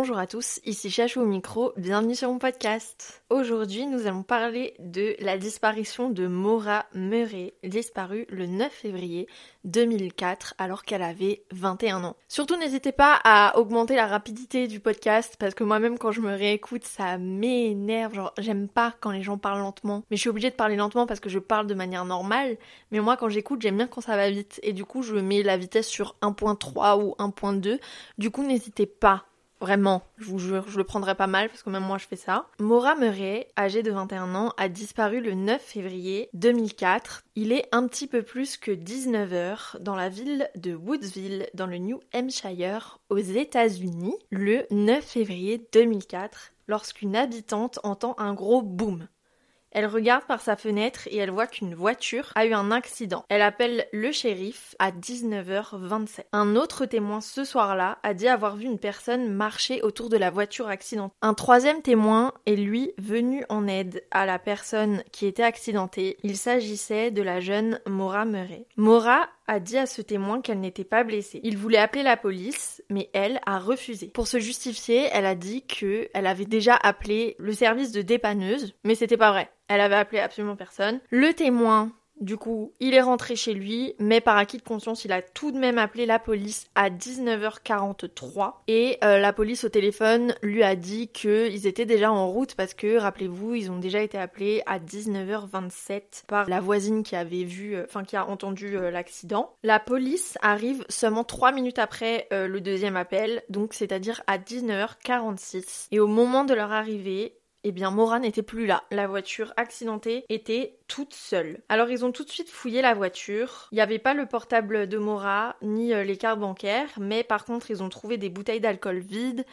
Bonjour à tous, ici Chachou au micro, bienvenue sur mon podcast. Aujourd'hui, nous allons parler de la disparition de Maura Murray, disparue le 9 février 2004 alors qu'elle avait 21 ans. Surtout n'hésitez pas à augmenter la rapidité du podcast parce que moi-même quand je me réécoute, ça m'énerve, genre j'aime pas quand les gens parlent lentement, mais je suis obligée de parler lentement parce que je parle de manière normale, mais moi quand j'écoute, j'aime bien quand ça va vite et du coup, je mets la vitesse sur 1.3 ou 1.2. Du coup, n'hésitez pas Vraiment, je vous jure, je le prendrai pas mal parce que même moi je fais ça. Maura Murray, âgée de 21 ans, a disparu le 9 février 2004. Il est un petit peu plus que 19h dans la ville de Woodsville, dans le New Hampshire, aux États-Unis, le 9 février 2004, lorsqu'une habitante entend un gros boom. Elle regarde par sa fenêtre et elle voit qu'une voiture a eu un accident. Elle appelle le shérif à 19h27. Un autre témoin ce soir-là a dit avoir vu une personne marcher autour de la voiture accidentée. Un troisième témoin est lui venu en aide à la personne qui était accidentée. Il s'agissait de la jeune Maura Murray. Maura a dit à ce témoin qu'elle n'était pas blessée. Il voulait appeler la police, mais elle a refusé. Pour se justifier, elle a dit que elle avait déjà appelé le service de dépanneuse, mais c'était pas vrai. Elle avait appelé absolument personne. Le témoin du coup, il est rentré chez lui, mais par acquis de conscience, il a tout de même appelé la police à 19h43 et euh, la police au téléphone lui a dit qu'ils étaient déjà en route parce que, rappelez-vous, ils ont déjà été appelés à 19h27 par la voisine qui avait vu, euh, enfin qui a entendu euh, l'accident. La police arrive seulement 3 minutes après le deuxième appel, donc c'est-à-dire à 19h46. Et au moment de leur arrivée, eh bien Mora n'était plus là. La voiture accidentée était toute seule. Alors ils ont tout de suite fouillé la voiture. Il n'y avait pas le portable de Mora ni euh, les cartes bancaires, mais par contre ils ont trouvé des bouteilles d'alcool vides,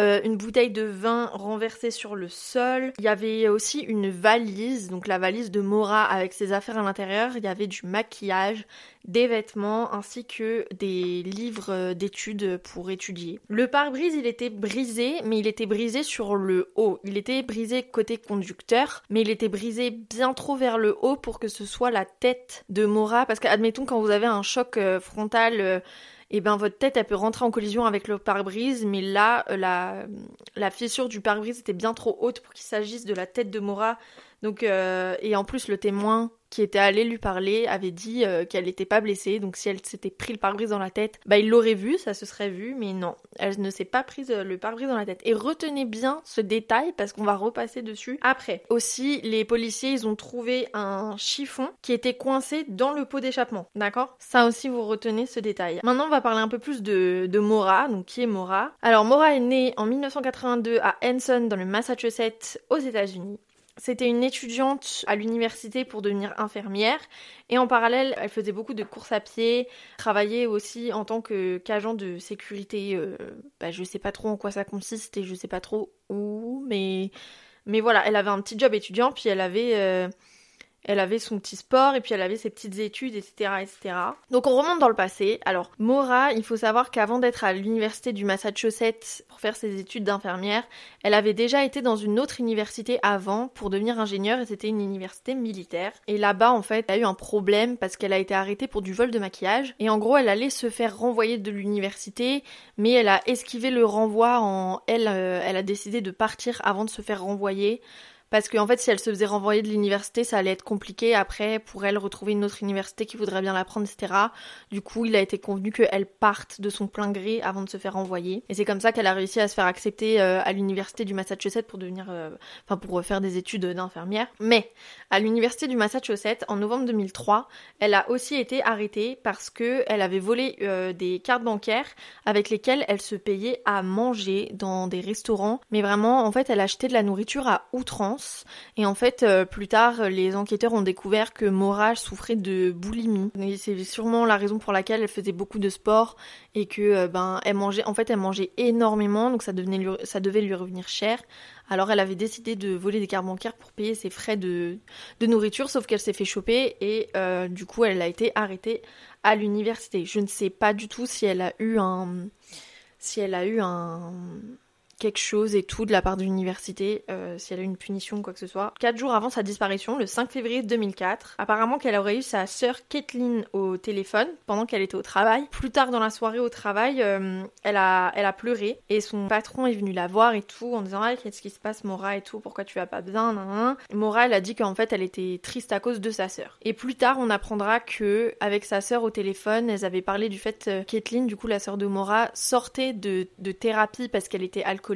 euh, une bouteille de vin renversée sur le sol. Il y avait aussi une valise, donc la valise de Mora avec ses affaires à l'intérieur. Il y avait du maquillage, des vêtements ainsi que des livres euh, d'études pour étudier. Le pare-brise, il était brisé, mais il était brisé sur le haut. Il était brisé côté conducteur, mais il était brisé bien trop vers le haut pour que ce soit la tête de Mora. Parce qu'admettons quand vous avez un choc euh, frontal et eh ben votre tête elle peut rentrer en collision avec le pare-brise, mais là euh, la, la fissure du pare-brise était bien trop haute pour qu'il s'agisse de la tête de Mora. Euh, et en plus le témoin qui était allé lui parler avait dit euh, qu'elle n'était pas blessée, donc si elle s'était pris le pare-brise dans la tête, bah il l'aurait vu, ça se serait vu, mais non, elle ne s'est pas prise euh, le pare-brise dans la tête. Et retenez bien ce détail parce qu'on va repasser dessus après. Aussi, les policiers, ils ont trouvé un chiffon qui était coincé dans le pot d'échappement, d'accord? Ça aussi, vous retenez ce détail. Maintenant, on va parler un peu plus de, de Mora, donc qui est Mora? Alors, Mora est née en 1982 à Henson dans le Massachusetts aux États-Unis. C'était une étudiante à l'université pour devenir infirmière et en parallèle, elle faisait beaucoup de courses à pied, travaillait aussi en tant qu'agent de sécurité. Euh, bah, je sais pas trop en quoi ça consiste et je sais pas trop où, mais mais voilà, elle avait un petit job étudiant puis elle avait euh, elle avait son petit sport et puis elle avait ses petites études, etc., etc. Donc on remonte dans le passé. Alors Maura, il faut savoir qu'avant d'être à l'université du Massachusetts pour faire ses études d'infirmière, elle avait déjà été dans une autre université avant pour devenir ingénieure et c'était une université militaire. Et là-bas, en fait, elle a eu un problème parce qu'elle a été arrêtée pour du vol de maquillage. Et en gros, elle allait se faire renvoyer de l'université, mais elle a esquivé le renvoi en elle, euh, elle a décidé de partir avant de se faire renvoyer parce qu'en fait si elle se faisait renvoyer de l'université ça allait être compliqué après pour elle retrouver une autre université qui voudrait bien la prendre etc du coup il a été convenu qu'elle parte de son plein gré avant de se faire renvoyer. Et c'est comme ça qu'elle a réussi à se faire accepter euh, à l'université du Massachusetts pour devenir euh, pour faire des études d'infirmière. Mais à l'université du Massachusetts en novembre 2003 elle a aussi été arrêtée parce que elle avait volé euh, des cartes bancaires avec lesquelles elle se payait à manger dans des restaurants. Mais vraiment en fait elle achetait de la nourriture à outrance et en fait, euh, plus tard, les enquêteurs ont découvert que Mora souffrait de boulimie. c'est sûrement la raison pour laquelle elle faisait beaucoup de sport et que euh, ben elle mangeait. En fait, elle mangeait énormément, donc ça devait lui revenir cher. Alors elle avait décidé de voler des cartes bancaires pour payer ses frais de, nourriture, sauf qu'elle s'est fait choper et euh, du coup elle a été arrêtée à l'université. Je ne sais pas du tout si elle a eu un si elle a eu un quelque chose et tout de la part de l'université, euh, si elle a une punition ou quoi que ce soit. Quatre jours avant sa disparition, le 5 février 2004, apparemment qu'elle aurait eu sa sœur Kathleen au téléphone pendant qu'elle était au travail. Plus tard dans la soirée au travail, euh, elle, a, elle a pleuré et son patron est venu la voir et tout en disant ah, qu'est-ce qui se passe Mora et tout, pourquoi tu vas pas bien nan, Mora elle a dit qu'en fait elle était triste à cause de sa sœur. Et plus tard on apprendra que avec sa sœur au téléphone, elles avaient parlé du fait que Kathleen, du coup la sœur de Mora, sortait de, de thérapie parce qu'elle était alcoolique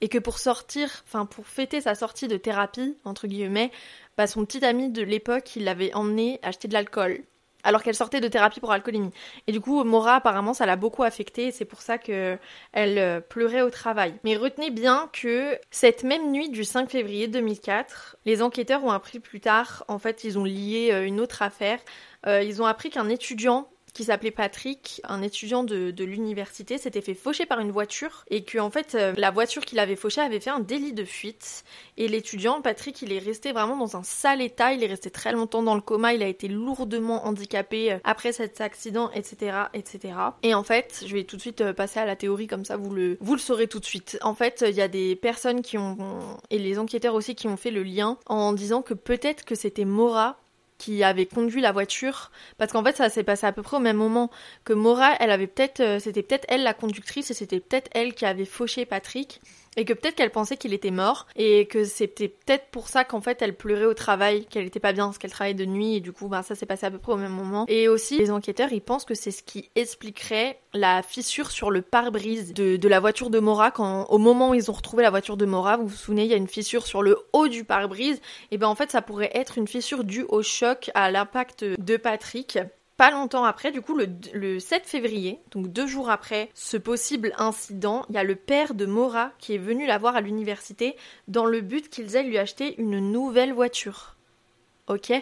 et que pour sortir, enfin pour fêter sa sortie de thérapie, entre guillemets, bah son petit ami de l'époque, il l'avait emmené acheter de l'alcool alors qu'elle sortait de thérapie pour alcoolémie. Et du coup, Mora, apparemment, ça l'a beaucoup affectée et c'est pour ça qu'elle euh, pleurait au travail. Mais retenez bien que cette même nuit du 5 février 2004, les enquêteurs ont appris plus tard, en fait, ils ont lié euh, une autre affaire. Euh, ils ont appris qu'un étudiant qui s'appelait Patrick, un étudiant de, l'université, s'était fait faucher par une voiture et que en fait euh, la voiture qu'il avait fauchée avait fait un délit de fuite et l'étudiant Patrick il est resté vraiment dans un sale état, il est resté très longtemps dans le coma, il a été lourdement handicapé euh, après cet accident, etc., etc. Et en fait, je vais tout de suite euh, passer à la théorie comme ça vous le vous le saurez tout de suite. En fait, il y a des personnes qui ont et les enquêteurs aussi qui ont fait le lien en disant que peut-être que c'était Mora qui avait conduit la voiture parce qu'en fait ça s'est passé à peu près au même moment que Mora elle avait peut-être euh, c'était peut-être elle la conductrice et c'était peut-être elle qui avait fauché Patrick et que peut-être qu'elle pensait qu'il était mort et que c'était peut-être pour ça qu'en fait elle pleurait au travail, qu'elle était pas bien parce qu'elle travaillait de nuit et du coup ben, ça s'est passé à peu près au même moment. Et aussi les enquêteurs ils pensent que c'est ce qui expliquerait la fissure sur le pare-brise de, de, la voiture de Mora quand au moment où ils ont retrouvé la voiture de Mora, vous vous souvenez il y a une fissure sur le haut du pare-brise et ben en fait ça pourrait être une fissure due au choc à l'impact de Patrick pas longtemps après, du coup, le, 7 février, donc deux jours après ce possible incident, il y a le père de Mora qui est venu la voir à l'université dans le but qu'ils aillent lui acheter une nouvelle voiture. Ok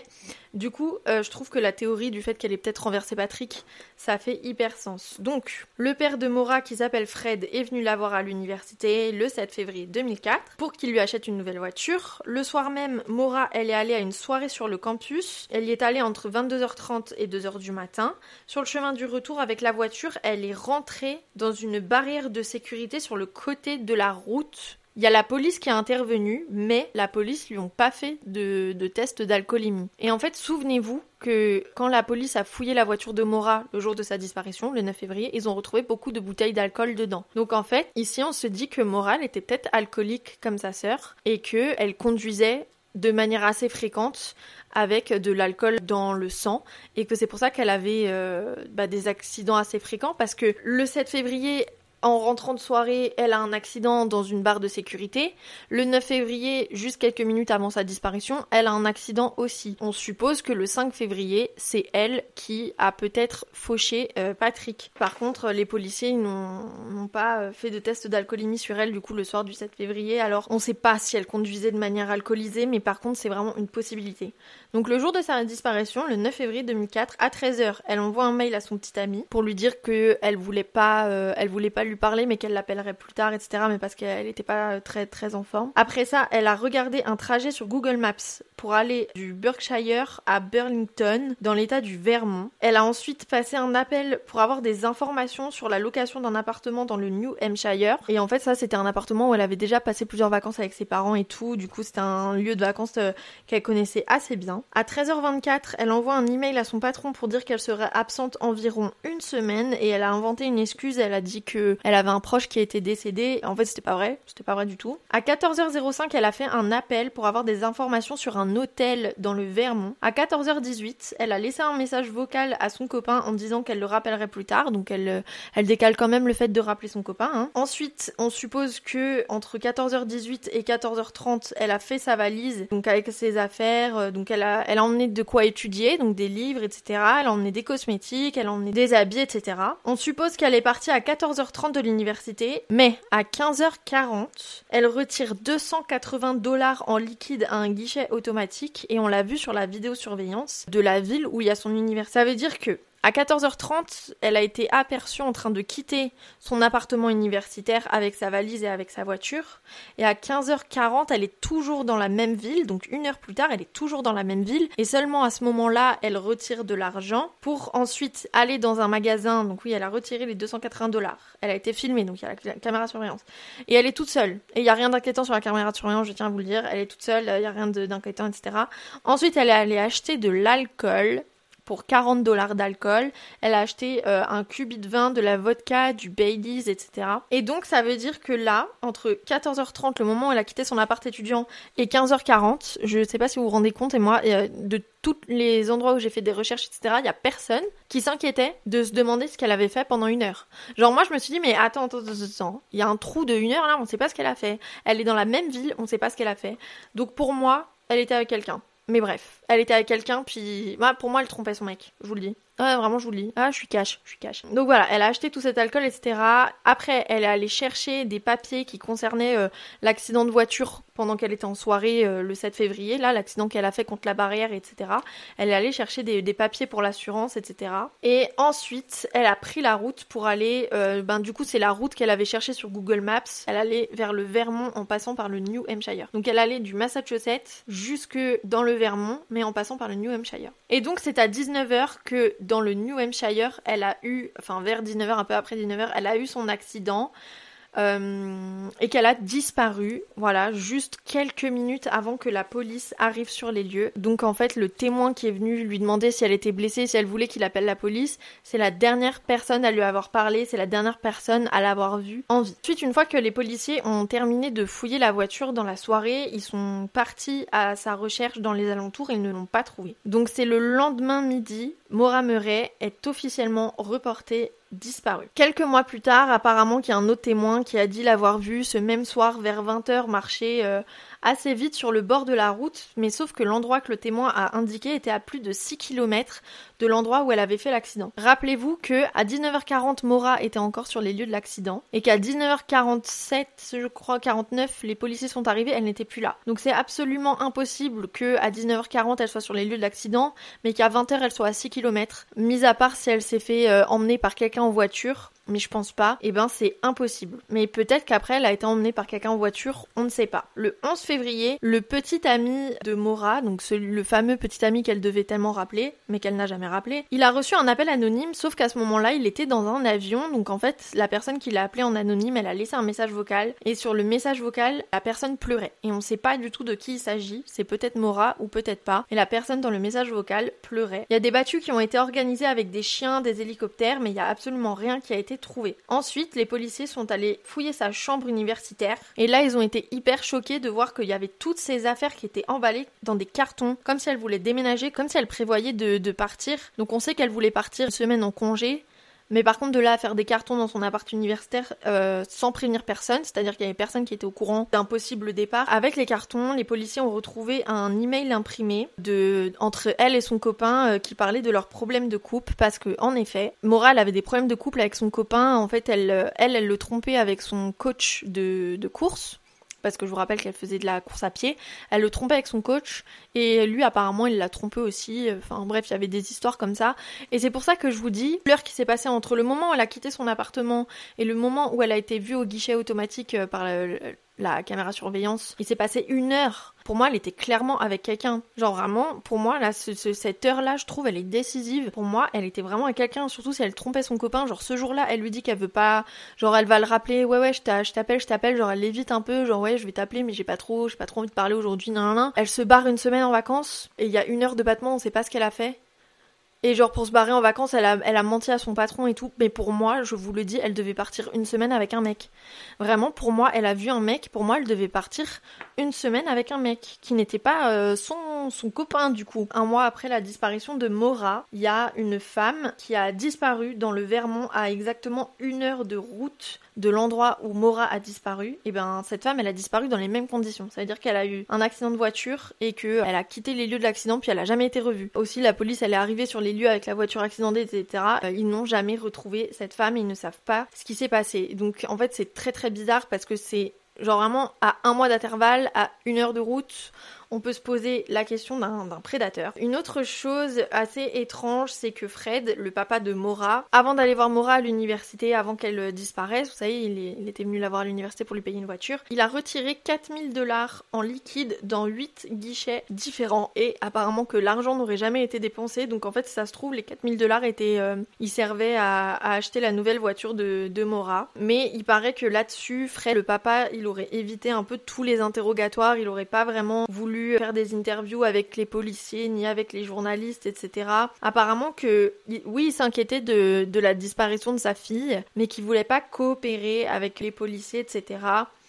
du coup, euh, je trouve que la théorie du fait qu'elle ait peut-être renversé Patrick, ça fait hyper sens. Donc, le père de Mora, qui s'appelle Fred, est venu la voir à l'université le 7 février 2004 pour qu'il lui achète une nouvelle voiture. Le soir même, Mora, elle est allée à une soirée sur le campus. Elle y est allée entre 22h30 et 2h du matin. Sur le chemin du retour avec la voiture, elle est rentrée dans une barrière de sécurité sur le côté de la route il y a la police qui a intervenu, mais la police lui ont pas fait de, de test d'alcoolémie. Et en fait, souvenez-vous que quand la police a fouillé la voiture de Mora le jour de sa disparition, le 9 février, ils ont retrouvé beaucoup de bouteilles d'alcool dedans. Donc en fait, ici, on se dit que Mora était peut-être alcoolique comme sa sœur et que elle conduisait de manière assez fréquente avec de l'alcool dans le sang et que c'est pour ça qu'elle avait euh, bah, des accidents assez fréquents parce que le 7 février en rentrant de soirée, elle a un accident dans une barre de sécurité. Le 9 février, juste quelques minutes avant sa disparition, elle a un accident aussi. On suppose que le 5 février, c'est elle qui a peut-être fauché euh, Patrick. Par contre, les policiers n'ont pas euh, fait de test d'alcoolémie sur elle du coup le soir du 7 février. Alors, on ne sait pas si elle conduisait de manière alcoolisée, mais par contre, c'est vraiment une possibilité. Donc le jour de sa disparition, le 9 février 2004, à 13h, elle envoie un mail à son petit ami pour lui dire que elle voulait euh, voulait pas lui parler, mais qu'elle l'appellerait plus tard, etc. Mais parce qu'elle n'était pas euh, très très en forme. Après ça, elle a regardé un trajet sur Google Maps pour aller du Berkshire à Burlington, dans l'état du Vermont. Elle a ensuite passé un appel pour avoir des informations sur la location d'un appartement dans le New Hampshire. Et en fait, ça, c'était un appartement où elle avait déjà passé plusieurs vacances avec ses parents et tout. Du coup, c'était un lieu de vacances euh, qu'elle connaissait assez bien. À 13h24, elle envoie un email à son patron pour dire qu'elle serait absente environ une semaine et elle a inventé une excuse. Elle a dit que elle avait un proche qui était décédé. En fait, c'était pas vrai. C'était pas vrai du tout. À 14h05, elle a fait un appel pour avoir des informations sur un hôtel dans le Vermont. À 14h18, elle a laissé un message vocal à son copain en disant qu'elle le rappellerait plus tard. Donc elle, euh, elle décale quand même le fait de rappeler son copain. Hein. Ensuite, on suppose que entre 14h18 et 14h30, elle a fait sa valise, donc avec ses affaires. Euh, donc elle a elle a emmené de quoi étudier, donc des livres, etc. Elle a emmené des cosmétiques, elle a emmené des habits, etc. On suppose qu'elle est partie à 14h30 de l'université, mais à 15h40, elle retire 280 dollars en liquide à un guichet automatique et on l'a vu sur la vidéosurveillance de la ville où il y a son université. Ça veut dire que À 14h30, elle a été aperçue en train de quitter son appartement universitaire avec sa valise et avec sa voiture. Et à 15h40, elle est toujours dans la même ville, donc une heure plus tard, elle est toujours dans la même ville. Et seulement à ce moment-là, elle retire de l'argent pour ensuite aller dans un magasin. Donc oui, elle a retiré les 280 dollars. Elle a été filmée, donc il y a la caméra de surveillance. Et elle est toute seule. Et il n'y a rien d'inquiétant sur la caméra de surveillance, je tiens à vous le dire. Elle est toute seule, il n'y a rien d'inquiétant, etc. Ensuite, elle est allée acheter de l'alcool pour 40 dollars d'alcool. Elle a acheté euh, un cubi de vin, de la vodka, du Baileys, etc. Et donc ça veut dire que là, entre 14h30, le moment où elle a quitté son appart étudiant, et 15h40, je ne sais pas si vous vous rendez compte, et moi, euh, de tous les endroits où j'ai fait des recherches, etc., il n'y a personne qui s'inquiétait de se demander ce qu'elle avait fait pendant une heure. Genre moi je me suis dit mais attends, attends, attends, il y a un trou de une heure là, on ne sait pas ce qu'elle a fait. Elle est dans la même ville, on ne sait pas ce qu'elle a fait. Donc pour moi, elle était avec quelqu'un. Mais bref, elle était avec quelqu'un, puis pour moi, elle trompait son mec, je vous le dis. Ouais, vraiment, je vous le dis. Ah, je suis cash, je suis cash. Donc voilà, elle a acheté tout cet alcool, etc. Après, elle est allée chercher des papiers qui concernaient euh, l'accident de voiture pendant qu'elle était en soirée euh, le 7 février, là, l'accident qu'elle a fait contre la barrière, etc. Elle est allée chercher des, papiers pour l'assurance, etc. Et ensuite, elle a pris la route pour aller, euh, ben du coup, c'est la route qu'elle avait cherchée sur Google Maps. Elle allait vers le Vermont en passant par le New Hampshire. Donc elle allait du Massachusetts jusque dans le Vermont, mais en passant par le New Hampshire. Et donc c'est à 19h que dans le New Hampshire, elle a eu, enfin vers 19h, un peu après 19h, elle a eu son accident. Euh, et qu'elle a disparu, voilà, juste quelques minutes avant que la police arrive sur les lieux. Donc en fait, le témoin qui est venu lui demander si elle était blessée, si elle voulait qu'il appelle la police, c'est la dernière personne à lui avoir parlé, c'est la dernière personne à l'avoir vue en vie. Ensuite, une fois que les policiers ont terminé de fouiller la voiture dans la soirée, ils sont partis à sa recherche dans les alentours et ils ne l'ont pas trouvée. Donc c'est le lendemain midi, Maura Murray est officiellement reportée disparu. Quelques mois plus tard, apparemment qu'il y a un autre témoin qui a dit l'avoir vu ce même soir vers 20h marcher euh, assez vite sur le bord de la route, mais sauf que l'endroit que le témoin a indiqué était à plus de 6 km de l'endroit où elle avait fait l'accident. Rappelez-vous que à 19h40 Mora était encore sur les lieux de l'accident et qu'à 19h47, je crois 49, les policiers sont arrivés, elle n'était plus là. Donc c'est absolument impossible que à 19h40 elle soit sur les lieux de l'accident, mais qu'à 20h elle soit à 6 km, mis à part si elle s'est fait euh, emmener par quelqu'un en voiture mais je pense pas, et eh ben c'est impossible. Mais peut-être qu'après elle a été emmenée par quelqu'un en voiture, on ne sait pas. Le 11 février, le petit ami de Mora, donc le fameux petit ami qu'elle devait tellement rappeler, mais qu'elle n'a jamais rappelé, il a reçu un appel anonyme, sauf qu'à ce moment-là, il était dans un avion, donc en fait, la personne qui l'a appelé en anonyme, elle a laissé un message vocal, et sur le message vocal, la personne pleurait. Et on sait pas du tout de qui il s'agit, c'est peut-être Mora ou peut-être pas, et la personne dans le message vocal pleurait. Il y a des battues qui ont été organisées avec des chiens, des hélicoptères, mais il y a absolument rien qui a été Ensuite, les policiers sont allés fouiller sa chambre universitaire. Et là, ils ont été hyper choqués de voir qu'il y avait toutes ces affaires qui étaient emballées dans des cartons, comme si elle voulait déménager, comme si elle prévoyait de, de partir. Donc on sait qu'elle voulait partir une semaine en congé, mais par contre, de là à faire des cartons dans son appart universitaire euh, sans prévenir personne, c'est-à-dire qu'il y avait personne qui était au courant d'un possible départ. Avec les cartons, les policiers ont retrouvé un email imprimé de entre elle et son copain euh, qui parlait de leurs problèmes de couple parce que en effet, Moral avait des problèmes de couple avec son copain. En fait, elle, euh, elle, elle le trompait avec son coach de, de course parce que je vous rappelle qu'elle faisait de la course à pied. Elle le trompait avec son coach et lui apparemment il l'a trompé aussi. Enfin bref, il y avait des histoires comme ça. Et c'est pour ça que je vous dis, l'heure qui s'est passée entre le moment où elle a quitté son appartement et le moment où elle a été vue au guichet automatique euh, par la caméra surveillance, il s'est passé une heure pour moi, elle était clairement avec quelqu'un. Genre vraiment, pour moi, là, cette heure-là, je trouve, elle est décisive. Pour moi, elle était vraiment avec quelqu'un, surtout si elle trompait son copain. Genre ce jour-là, elle lui dit qu'elle veut pas. Genre elle va le rappeler, ouais ouais, je t'appelle, je t'appelle. Genre elle l'évite un peu, genre ouais, je vais t'appeler, mais j'ai pas trop, j'ai pas trop envie de parler aujourd'hui, nan, nan. Elle se barre une semaine en vacances et il y a une heure de battement, on sait pas ce qu'elle a fait. Et genre pour se barrer en vacances, elle a, elle a menti à son patron et tout. Mais pour moi, je vous le dis, elle devait partir une semaine avec un mec. Vraiment, pour moi, elle a vu un mec. Pour moi, elle devait partir une semaine avec un mec qui n'était pas euh, son, son copain du coup. Un mois après la disparition de Mora, il y a une femme qui a disparu dans le Vermont à exactement une heure de route de l'endroit où Mora a disparu, et ben cette femme elle a disparu dans les mêmes conditions. Ça veut dire qu'elle a eu un accident de voiture et qu'elle a quitté les lieux de l'accident puis elle a jamais été revue. Aussi la police elle est arrivée sur les lieux avec la voiture accidentée etc. Euh, ils n'ont jamais retrouvé cette femme, ils ne savent pas ce qui s'est passé. Donc en fait c'est très très bizarre parce que c'est genre vraiment à un mois d'intervalle, à une heure de route, on peut se poser la question d'un prédateur. Une autre chose assez étrange, c'est que Fred, le papa de Mora, avant d'aller voir Mora à l'université, avant qu'elle disparaisse, vous savez, il, était venu la voir à l'université pour lui payer une voiture, il a retiré 4000 dollars en liquide dans 8 guichets différents et apparemment que l'argent n'aurait jamais été dépensé. Donc en fait, ça se trouve, les 4000 dollars étaient, euh, ils servaient à, acheter la nouvelle voiture de, de Mora. Mais il paraît que là-dessus, Fred, le papa, il aurait évité un peu tous les interrogatoires, il aurait pas vraiment voulu faire des interviews avec les policiers ni avec les journalistes, etc. Apparemment que, oui, il s'inquiétait de, la disparition de sa fille, mais qu'il voulait pas coopérer avec les policiers, etc.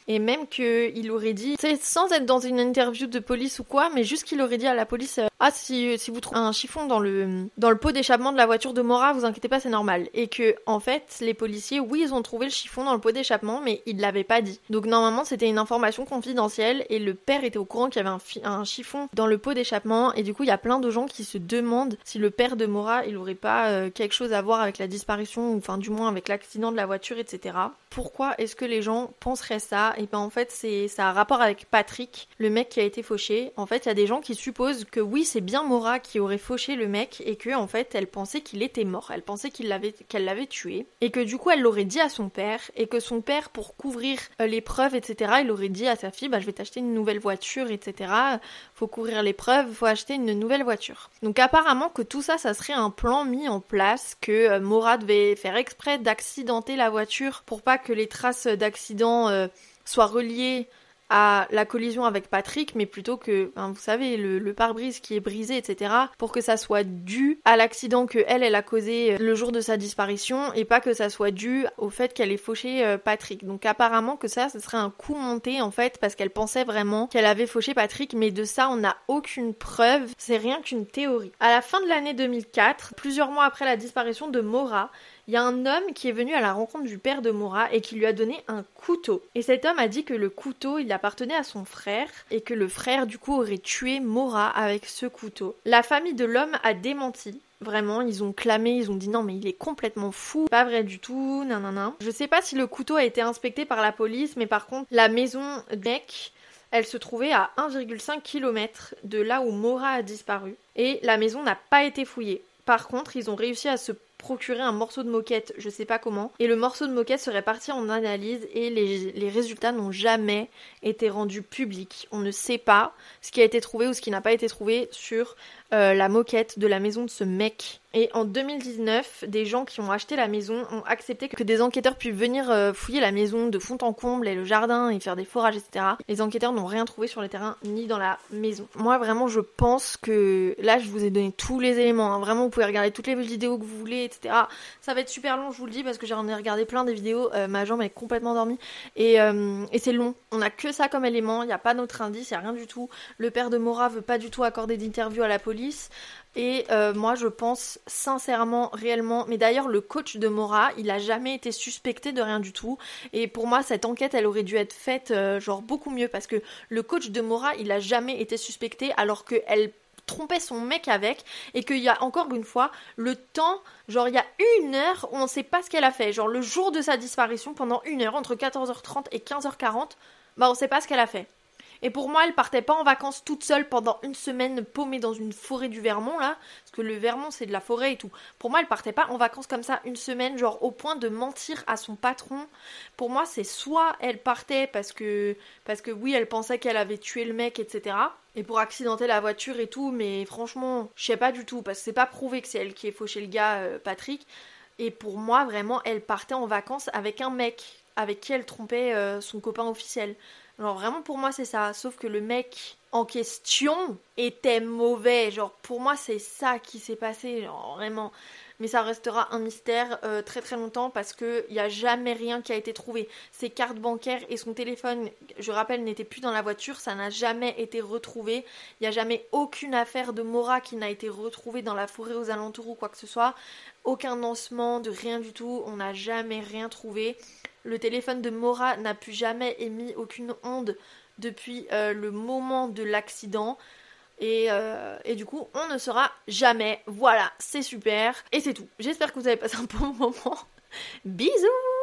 Et même qu'il aurait dit, sans être dans une interview de police ou quoi, mais juste qu'il aurait dit à la police euh, Ah, si, si vous trouvez un chiffon dans le, dans le pot d'échappement de la voiture de Mora, vous inquiétez pas, c'est normal. Et que, en fait, les policiers, oui, ils ont trouvé le chiffon dans le pot d'échappement, mais ils l'avaient pas dit. Donc, normalement, c'était une information confidentielle et le père était au courant qu'il y avait un, un chiffon dans le pot d'échappement. Et du coup, il y a plein de gens qui se demandent si le père de Mora, il aurait pas euh, quelque chose à voir avec la disparition, ou enfin, du moins avec l'accident de la voiture, etc. Pourquoi est-ce que les gens penseraient ça et ben en fait c'est ça a rapport avec Patrick, le mec qui a été fauché. En fait, il y a des gens qui supposent que oui, c'est bien Mora qui aurait fauché le mec et que en fait, elle pensait qu'il était mort, elle pensait qu'il l'avait qu'elle l'avait tué et que du coup, elle l'aurait dit à son père et que son père pour couvrir euh, les preuves, etc., il aurait dit à sa fille bah je vais t'acheter une nouvelle voiture, etc. Faut couvrir les preuves, faut acheter une nouvelle voiture. Donc apparemment que tout ça, ça serait un plan mis en place que euh, Mora devait faire exprès d'accidenter la voiture pour pas que les traces d'accident euh, soit relié à la collision avec Patrick, mais plutôt que, vous savez, le, pare-brise qui est brisé, etc., pour que ça soit dû à l'accident que elle, elle a causé le jour de sa disparition, et pas que ça soit dû au fait qu'elle ait fauché euh, Patrick. Donc apparemment que ça, ce serait un coup monté, en fait, parce qu'elle pensait vraiment qu'elle avait fauché Patrick, mais de ça, on n'a aucune preuve, c'est rien qu'une théorie. À la fin de l'année 2004, plusieurs mois après la disparition de Mora, il y a un homme qui est venu à la rencontre du père de Mora et qui lui a donné un couteau. Et cet homme a dit que le couteau, il appartenait à son frère et que le frère du coup aurait tué Mora avec ce couteau. La famille de l'homme a démenti. Vraiment, ils ont clamé, ils ont dit non mais il est complètement fou, pas vrai du tout, nanana. Je sais pas si le couteau a été inspecté par la police, mais par contre, la maison mec, elle se trouvait à 1,5 km de là où Mora a disparu. Et la maison n'a pas été fouillée. Par contre, ils ont réussi à se procurer un morceau de moquette, je sais pas comment, et le morceau de moquette serait parti en analyse et les, les résultats n'ont jamais été rendus publics. On ne sait pas ce qui a été trouvé ou ce qui n'a pas été trouvé sur euh, la moquette de la maison de ce mec. Et en 2019, des gens qui ont acheté la maison ont accepté que des enquêteurs puissent venir euh, fouiller la maison de fond en comble et le jardin et faire des forages, etc. Les enquêteurs n'ont rien trouvé sur le terrain ni dans la maison. Moi, vraiment, je pense que là, je vous ai donné tous les éléments. Hein. Vraiment, vous pouvez regarder toutes les vidéos que vous voulez, Ça va être super long, je vous le dis, parce que j'en ai regardé plein des vidéos. Euh, ma jambe est complètement endormie et, et c'est long. On a que ça comme élément. Il n'y a pas d'autre indice, il n'y a rien du tout. Le père de Mora veut pas du tout accorder d'interview à la police et euh, moi, je pense sincèrement, réellement. Mais d'ailleurs, le coach de Mora, il a jamais été suspecté de rien du tout. Et pour moi, cette enquête, elle aurait dû être faite, euh, genre beaucoup mieux, parce que le coach de Mora, il a jamais été suspecté, alors qu'elle trompait son mec avec et qu'il y a encore une fois le temps genre il y a une heure où on sait pas ce qu'elle a fait. Genre le jour de sa disparition pendant une heure entre 14h30 et 15h40 bah on sait pas ce qu'elle a fait et pour moi, elle partait pas en vacances toute seule pendant une semaine paumée dans une forêt du Vermont, là. Parce que le Vermont, c'est de la forêt et tout. Pour moi, elle partait pas en vacances comme ça une semaine, genre au point de mentir à son patron. Pour moi, c'est soit elle partait parce que, parce que oui, elle pensait qu'elle avait tué le mec, etc. Et pour accidenter la voiture et tout, mais franchement, je sais pas du tout, parce que c'est pas prouvé que c'est elle qui ait fauché le gars, euh, Patrick. Et pour moi, vraiment, elle partait en vacances avec un mec avec qui elle trompait euh, son copain officiel. Genre vraiment pour moi c'est ça, sauf que le mec en question était mauvais. Genre pour moi c'est ça qui s'est passé, genre vraiment. Mais ça restera un mystère euh, très très longtemps parce qu'il n'y a jamais rien qui a été trouvé. Ses cartes bancaires et son téléphone, je rappelle, n'étaient plus dans la voiture, ça n'a jamais été retrouvé. Il n'y a jamais aucune affaire de Mora qui n'a été retrouvée dans la forêt aux alentours ou quoi que ce soit. Aucun lancement de rien du tout, on n'a jamais rien trouvé. Le téléphone de Mora n'a plus jamais émis aucune onde depuis euh, le moment de l'accident. Et, euh, et, du coup, on ne saura jamais. Voilà, c'est super. Et c'est tout. J'espère que vous avez passé un bon moment. Bisous